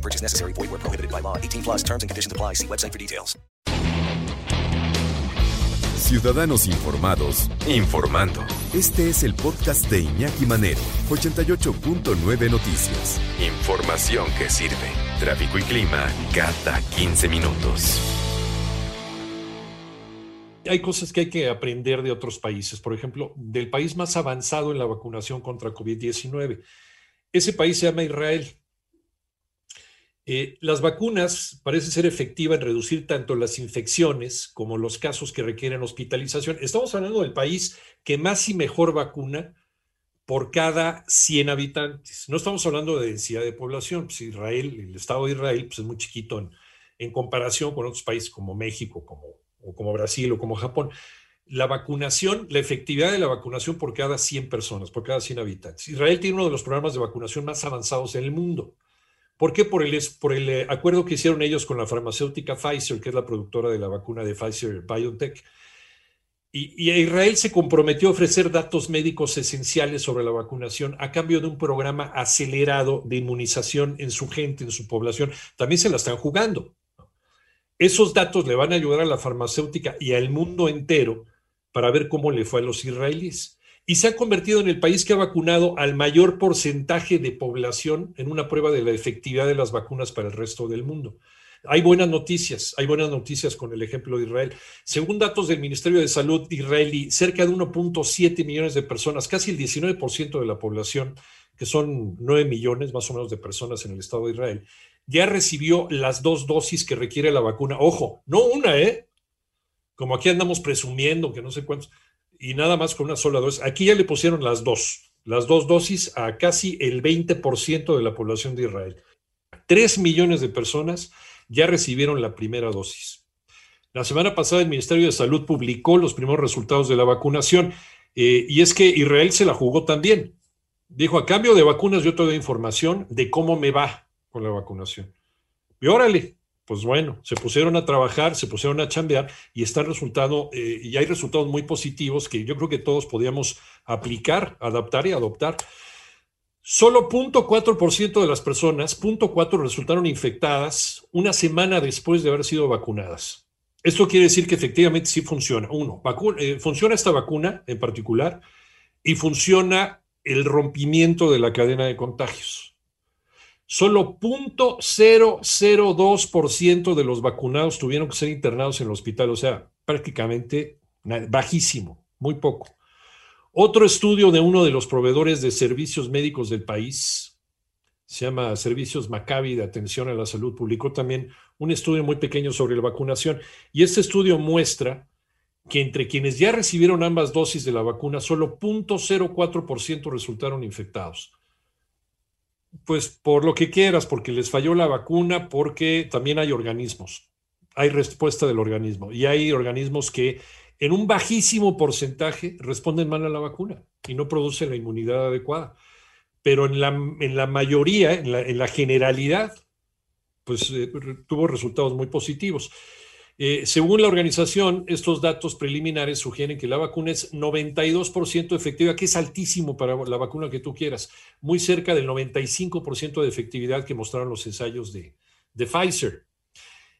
No purchase necessary. Void where prohibited by law. 18 plus terms and conditions apply. See website for details. Ciudadanos informados, informando. Este es el podcast de Iñaki Manero, 88.9 Noticias. Información que sirve. Tráfico y clima cada 15 minutos. Hay cosas que hay que aprender de otros países. Por ejemplo, del país más avanzado en la vacunación contra COVID-19. Ese país se llama Israel. Eh, las vacunas parecen ser efectivas en reducir tanto las infecciones como los casos que requieren hospitalización. Estamos hablando del país que más y mejor vacuna por cada 100 habitantes. No estamos hablando de densidad de población. Pues Israel, el Estado de Israel, pues es muy chiquito en, comparación con otros países como México, como, o como Brasil o como Japón. La vacunación, la efectividad de la vacunación por cada 100 personas, por cada 100 habitantes. Israel tiene uno de los programas de vacunación más avanzados en el mundo. ¿Por qué? Por el, eh, acuerdo que hicieron ellos con la farmacéutica Pfizer, que es la productora de la vacuna de Pfizer BioNTech. Y, y, Israel se comprometió a ofrecer datos médicos esenciales sobre la vacunación a cambio de un programa acelerado de inmunización en su gente, en su población. También se la están jugando. Esos datos le van a ayudar a la farmacéutica y al mundo entero para ver cómo le fue a los israelíes y se ha convertido en el país que ha vacunado al mayor porcentaje de población en una prueba de la efectividad de las vacunas para el resto del mundo. Hay buenas noticias, hay buenas noticias con el ejemplo de Israel. Según datos del Ministerio de Salud israelí, cerca de 1.7 millones de personas, casi el 19% de la población, que son 9 millones más o menos de personas en el Estado de Israel, ya recibió las dos dosis que requiere la vacuna. Ojo, no una, ¿eh? Como aquí andamos presumiendo que no sé cuántos y nada más con una sola dosis. Aquí ya le pusieron las dos, las dos dosis a casi el 20% de la población de Israel. Tres millones de personas ya recibieron la primera dosis. La semana pasada el Ministerio de Salud publicó los primeros resultados de la vacunación eh, y es que Israel se la jugó también. Dijo, a cambio de vacunas yo te doy información de cómo me va con la vacunación. Y órale, pues bueno, se pusieron a trabajar, se pusieron a chambear y está resultado, eh, y hay resultados muy positivos que yo creo que todos podíamos aplicar, adaptar y adoptar. Solo 0.4% de las personas, 0.4 resultaron infectadas una semana después de haber sido vacunadas. Esto quiere decir que efectivamente sí funciona. Uno, eh, funciona esta vacuna en particular y funciona el rompimiento de la cadena de contagios. Solo 0.002% de los vacunados tuvieron que ser internados en el hospital, o sea, prácticamente bajísimo, muy poco. Otro estudio de uno de los proveedores de servicios médicos del país, se llama Servicios Maccabi de Atención a la Salud, publicó también un estudio muy pequeño sobre la vacunación y este estudio muestra que entre quienes ya recibieron ambas dosis de la vacuna, solo 0.04% resultaron infectados pues por lo que quieras, porque les falló la vacuna, porque también hay organismos, hay respuesta del organismo y hay organismos que en un bajísimo porcentaje responden mal a la vacuna y no producen la inmunidad adecuada. Pero en la, en la mayoría, en la, en la generalidad, pues eh, tuvo resultados muy positivos. Eh, según la organización, estos datos preliminares sugieren que la vacuna es 92% efectiva, que es altísimo para la vacuna que tú quieras, muy cerca del 95% de efectividad que mostraron los ensayos de, de Pfizer.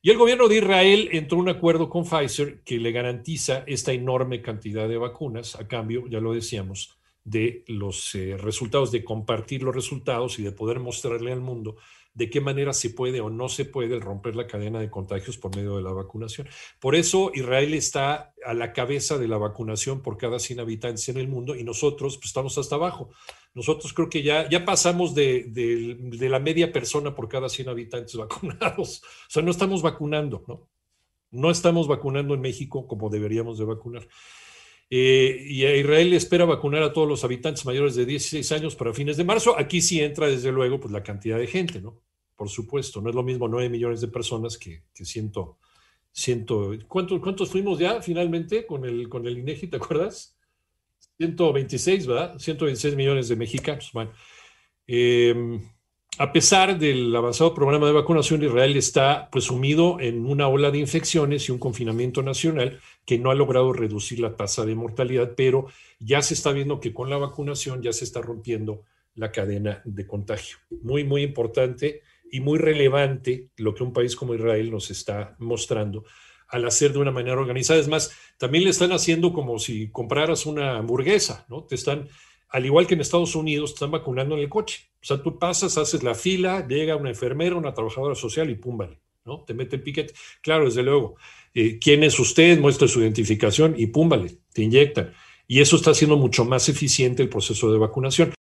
Y el gobierno de Israel entró en un acuerdo con Pfizer que le garantiza esta enorme cantidad de vacunas a cambio, ya lo decíamos, de los eh, resultados, de compartir los resultados y de poder mostrarle al mundo de qué manera se puede o no se puede romper la cadena de contagios por medio de la vacunación. Por eso Israel está a la cabeza de la vacunación por cada 100 habitantes en el mundo y nosotros pues, estamos hasta abajo. Nosotros creo que ya, ya pasamos de, de, la media persona por cada 100 habitantes vacunados. O sea, no estamos vacunando, ¿no? No estamos vacunando en México como deberíamos de vacunar. Eh, y Israel espera vacunar a todos los habitantes mayores de 16 años para fines de marzo. Aquí sí entra, desde luego, pues la cantidad de gente, ¿no? por supuesto. No es lo mismo 9 millones de personas que, que 100, Ciento, ¿cuántos, ¿Cuántos fuimos ya finalmente con el, con el INEGI, te acuerdas? 126, ¿verdad? 126 millones de mexicanos. Bueno, eh, a pesar del avanzado programa de vacunación, Israel está pues sumido en una ola de infecciones y un confinamiento nacional que no ha logrado reducir la tasa de mortalidad, pero ya se está viendo que con la vacunación ya se está rompiendo la cadena de contagio. Muy, muy importante y muy relevante lo que un país como Israel nos está mostrando al hacer de una manera organizada. Es más, también le están haciendo como si compraras una hamburguesa, ¿no? Te están al igual que en Estados Unidos, están vacunando en el coche. O sea, tú pasas, haces la fila, llega una enfermera, una trabajadora social y pum, ¿no? Te mete el piquete. Claro, desde luego. Eh, ¿Quién es usted? Muestra su identificación y pum, te inyectan. Y eso está haciendo mucho más eficiente el proceso de vacunación.